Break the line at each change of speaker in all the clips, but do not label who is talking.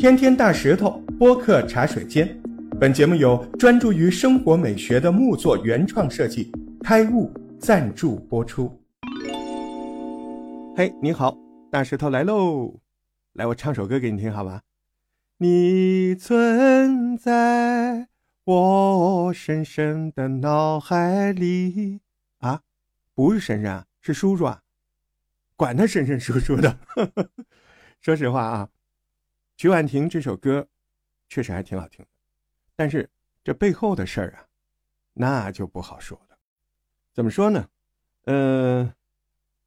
天天大石头播客茶水间，本节目由专注于生活美学的木作原创设计开悟赞助播出。嘿，你好，大石头来喽！来，我唱首歌给你听，好吧？你存在我深深的脑海里啊，不是婶婶啊，是叔叔啊，管他婶婶叔叔的。说实话啊。曲婉婷这首歌确实还挺好听的，但是这背后的事儿啊，那就不好说了。怎么说呢？嗯，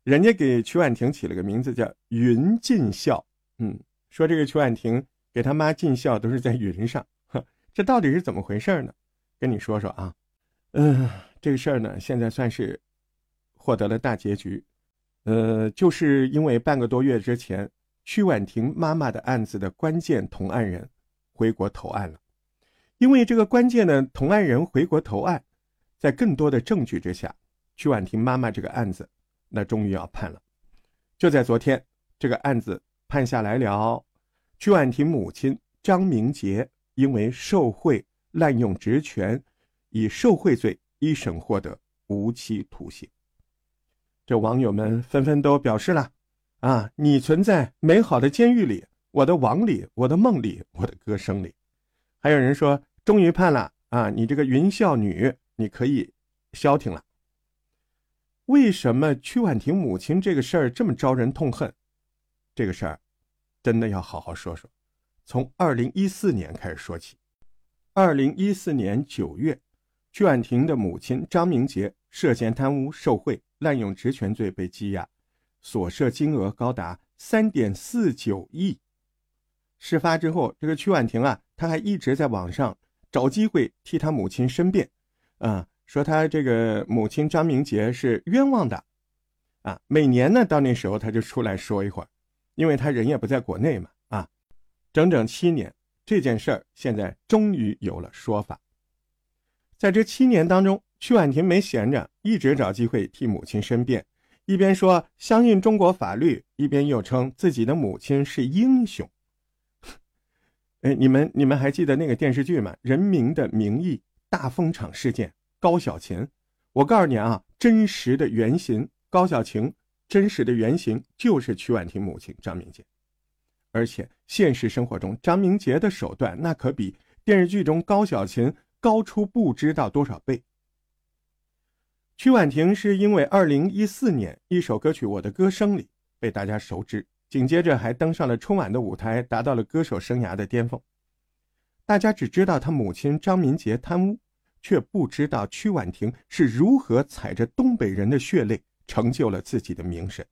人家给曲婉婷起了个名字叫“云尽孝”。嗯，说这个曲婉婷给他妈尽孝都是在云上，这到底是怎么回事呢？跟你说说啊。嗯，这个事儿呢，现在算是获得了大结局。呃，就是因为半个多月之前。曲婉婷妈妈的案子的关键同案人回国投案了，因为这个关键的同案人回国投案，在更多的证据之下，曲婉婷妈妈这个案子那终于要判了。就在昨天，这个案子判下来了，曲婉婷母亲张明杰因为受贿、滥用职权，以受贿罪一审获得无期徒刑。这网友们纷纷都表示了。啊，你存在美好的监狱里，我的网里，我的梦里，我的歌声里。还有人说，终于判了啊！你这个云孝女，你可以消停了。为什么曲婉婷母亲这个事儿这么招人痛恨？这个事儿真的要好好说说。从二零一四年开始说起。二零一四年九月，曲婉婷的母亲张明杰涉嫌贪污受贿、滥用职权罪被羁押。所涉金额高达三点四九亿。事发之后，这个曲婉婷啊，她还一直在网上找机会替她母亲申辩，啊，说她这个母亲张明杰是冤枉的，啊，每年呢到那时候她就出来说一会儿，因为她人也不在国内嘛，啊，整整七年，这件事儿现在终于有了说法。在这七年当中，曲婉婷没闲着，一直找机会替母亲申辩。一边说相信中国法律，一边又称自己的母亲是英雄。哎，你们你们还记得那个电视剧吗？《人民的名义》大风场事件，高小琴。我告诉你啊，真实的原型高小琴，真实的原型就是曲婉婷母亲张明杰。而且现实生活中，张明杰的手段那可比电视剧中高小琴高出不知道多少倍。曲婉婷是因为2014年一首歌曲《我的歌声里》被大家熟知，紧接着还登上了春晚的舞台，达到了歌手生涯的巅峰。大家只知道他母亲张明杰贪污，却不知道曲婉婷是如何踩着东北人的血泪，成就了自己的名声。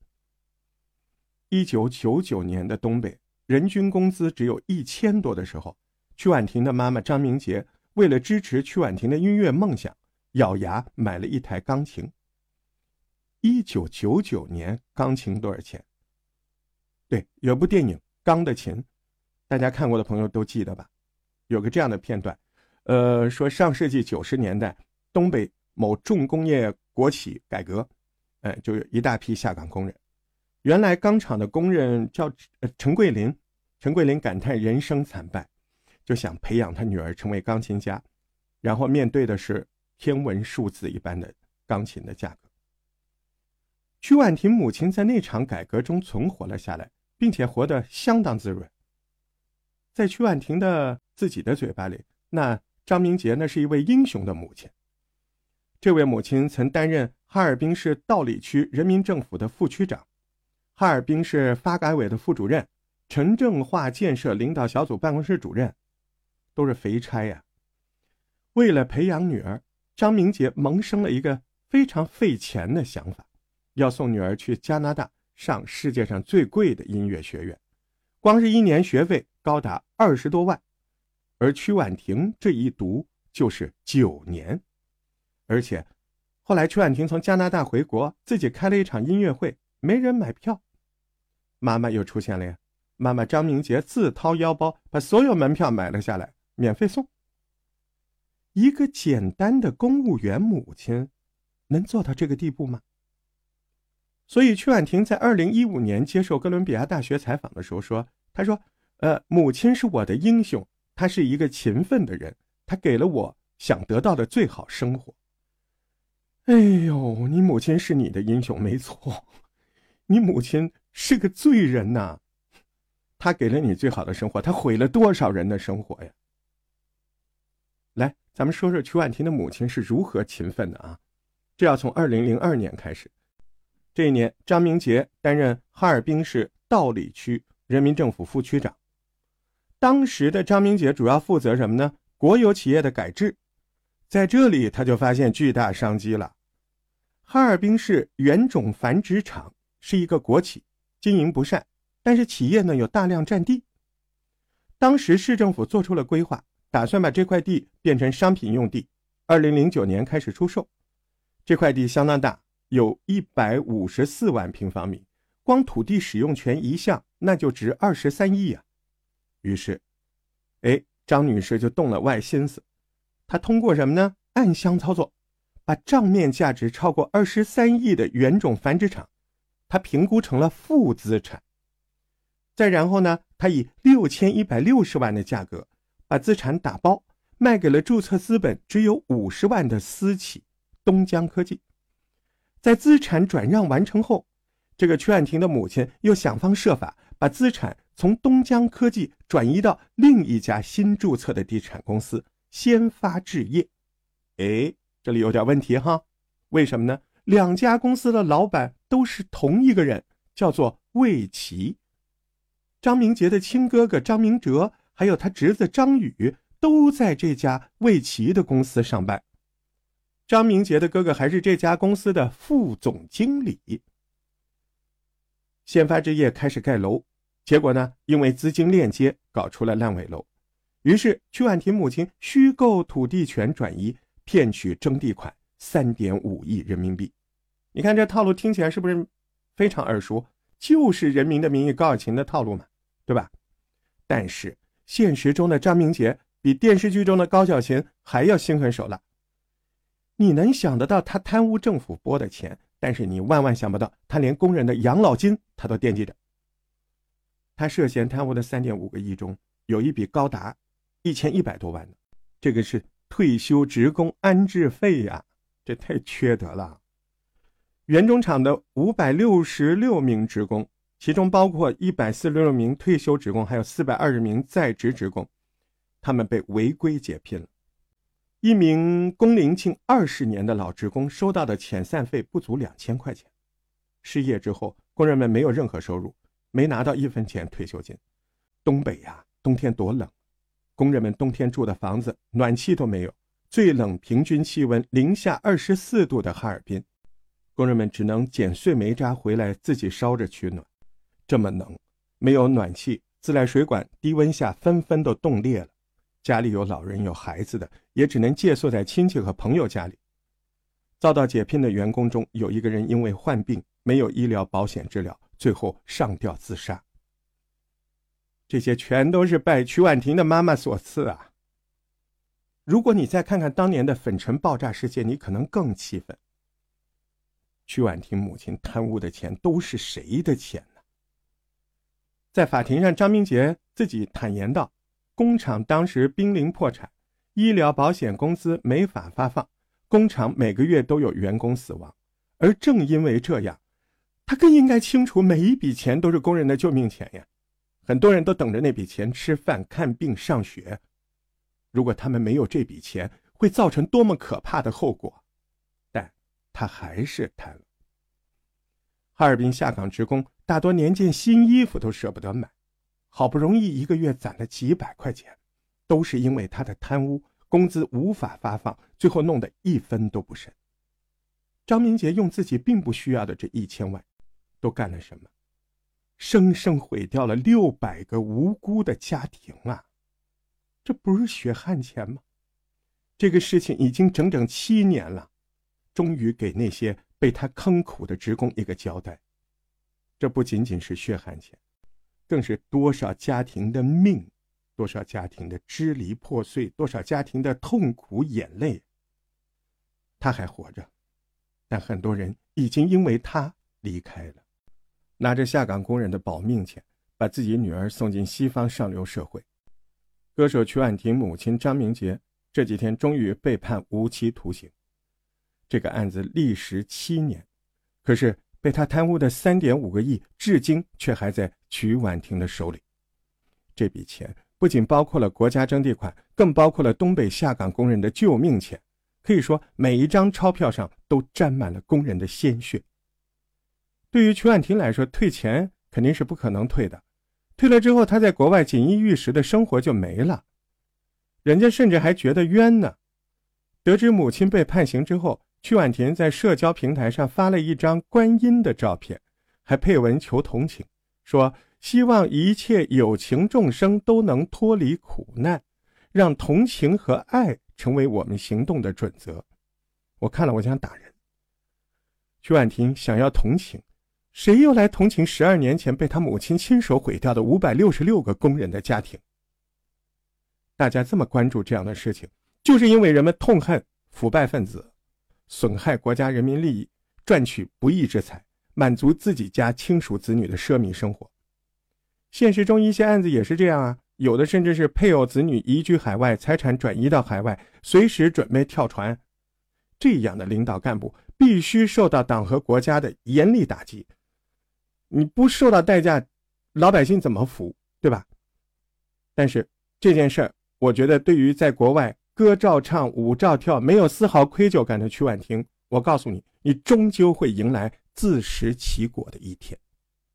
1999年的东北，人均工资只有一千多的时候，曲婉婷的妈妈张明杰为了支持曲婉婷的音乐梦想。咬牙买了一台钢琴。一九九九年，钢琴多少钱？对，有部电影《钢的琴》，大家看过的朋友都记得吧？有个这样的片段，呃，说上世纪九十年代，东北某重工业国企改革，哎，就有一大批下岗工人。原来钢厂的工人叫陈桂林，陈桂林感叹人生惨败，就想培养他女儿成为钢琴家，然后面对的是。天文数字一般的钢琴的价格。曲婉婷母亲在那场改革中存活了下来，并且活得相当滋润。在曲婉婷的自己的嘴巴里，那张明杰那是一位英雄的母亲。这位母亲曾担任哈尔滨市道里区人民政府的副区长，哈尔滨市发改委的副主任，城镇化建设领导小组办公室主任，都是肥差呀。为了培养女儿。张明杰萌生了一个非常费钱的想法，要送女儿去加拿大上世界上最贵的音乐学院，光是一年学费高达二十多万，而曲婉婷这一读就是九年，而且后来曲婉婷从加拿大回国，自己开了一场音乐会，没人买票，妈妈又出现了呀，妈妈张明杰自掏腰包把所有门票买了下来，免费送。一个简单的公务员母亲，能做到这个地步吗？所以，曲婉婷在二零一五年接受哥伦比亚大学采访的时候说：“她说，呃，母亲是我的英雄，她是一个勤奋的人，她给了我想得到的最好生活。哎呦，你母亲是你的英雄，没错，你母亲是个罪人呐，她给了你最好的生活，她毁了多少人的生活呀？来，咱们说说曲婉婷的母亲是如何勤奋的啊？这要从二零零二年开始。这一年，张明杰担任哈尔滨市道里区人民政府副区长。当时的张明杰主要负责什么呢？国有企业的改制。在这里，他就发现巨大商机了。哈尔滨市原种繁殖场是一个国企，经营不善，但是企业呢有大量占地。当时市政府做出了规划，打算把这块地变成商品用地。二零零九年开始出售，这块地相当大。有一百五十四万平方米，光土地使用权一项那就值二十三亿啊！于是，哎，张女士就动了歪心思，她通过什么呢？暗箱操作，把账面价值超过二十三亿的原种繁殖场，她评估成了负资产。再然后呢，她以六千一百六十万的价格把资产打包卖给了注册资本只有五十万的私企东江科技。在资产转让完成后，这个曲婉婷的母亲又想方设法把资产从东江科技转移到另一家新注册的地产公司先发置业。哎，这里有点问题哈？为什么呢？两家公司的老板都是同一个人，叫做魏奇。张明杰的亲哥哥张明哲，还有他侄子张宇，都在这家魏奇的公司上班。张明杰的哥哥还是这家公司的副总经理。先发置业开始盖楼，结果呢，因为资金链接搞出了烂尾楼，于是曲婉婷母亲虚构土地权转移，骗取征地款三点五亿人民币。你看这套路听起来是不是非常耳熟？就是《人民的名义》高小琴的套路嘛，对吧？但是现实中的张明杰比电视剧中的高小琴还要心狠手辣。你能想得到他贪污政府拨的钱，但是你万万想不到，他连工人的养老金他都惦记着。他涉嫌贪污的三点五个亿中，有一笔高达一千一百多万的，这个是退休职工安置费呀，这太缺德了。原中厂的五百六十六名职工，其中包括一百四十六名退休职工，还有四百二十名在职职工，他们被违规解聘了。一名工龄近二十年的老职工收到的遣散费不足两千块钱，失业之后，工人们没有任何收入，没拿到一分钱退休金。东北呀，冬天多冷，工人们冬天住的房子暖气都没有，最冷平均气温零下二十四度的哈尔滨，工人们只能捡碎煤渣回来自己烧着取暖。这么冷，没有暖气，自来水管低温下纷纷都冻裂了。家里有老人有孩子的，也只能借宿在亲戚和朋友家里。遭到解聘的员工中，有一个人因为患病没有医疗保险治疗，最后上吊自杀。这些全都是拜曲婉婷的妈妈所赐啊！如果你再看看当年的粉尘爆炸事件，你可能更气愤。曲婉婷母亲贪污的钱都是谁的钱？在法庭上，张明杰自己坦言道。工厂当时濒临破产，医疗保险公司没法发放，工厂每个月都有员工死亡。而正因为这样，他更应该清楚每一笔钱都是工人的救命钱呀！很多人都等着那笔钱吃饭、看病、上学。如果他们没有这笔钱，会造成多么可怕的后果？但他还是贪了。哈尔滨下岗职工大多连件新衣服都舍不得买。好不容易一个月攒了几百块钱，都是因为他的贪污，工资无法发放，最后弄得一分都不剩。张明杰用自己并不需要的这一千万，都干了什么？生生毁掉了六百个无辜的家庭啊！这不是血汗钱吗？这个事情已经整整七年了，终于给那些被他坑苦的职工一个交代。这不仅仅是血汗钱。更是多少家庭的命，多少家庭的支离破碎，多少家庭的痛苦眼泪。他还活着，但很多人已经因为他离开了。拿着下岗工人的保命钱，把自己女儿送进西方上流社会。歌手曲婉婷母亲张明杰这几天终于被判无期徒刑。这个案子历时七年，可是被他贪污的三点五个亿，至今却还在曲婉婷的手里。这笔钱不仅包括了国家征地款，更包括了东北下岗工人的救命钱。可以说，每一张钞票上都沾满了工人的鲜血。对于曲婉婷来说，退钱肯定是不可能退的。退了之后，他在国外锦衣玉食的生活就没了。人家甚至还觉得冤呢。得知母亲被判刑之后，曲婉婷在社交平台上发了一张观音的照片，还配文求同情，说希望一切有情众生都能脱离苦难，让同情和爱成为我们行动的准则。我看了，我想打人。曲婉婷想要同情，谁又来同情十二年前被他母亲亲手毁掉的五百六十六个工人的家庭？大家这么关注这样的事情，就是因为人们痛恨腐败分子。损害国家人民利益，赚取不义之财，满足自己家亲属子女的奢靡生活。现实中一些案子也是这样啊，有的甚至是配偶子女移居海外，财产转移到海外，随时准备跳船。这样的领导干部必须受到党和国家的严厉打击。你不受到代价，老百姓怎么服？对吧？但是这件事儿，我觉得对于在国外。歌照唱，舞照跳，没有丝毫愧疚感的曲婉婷，我告诉你，你终究会迎来自食其果的一天。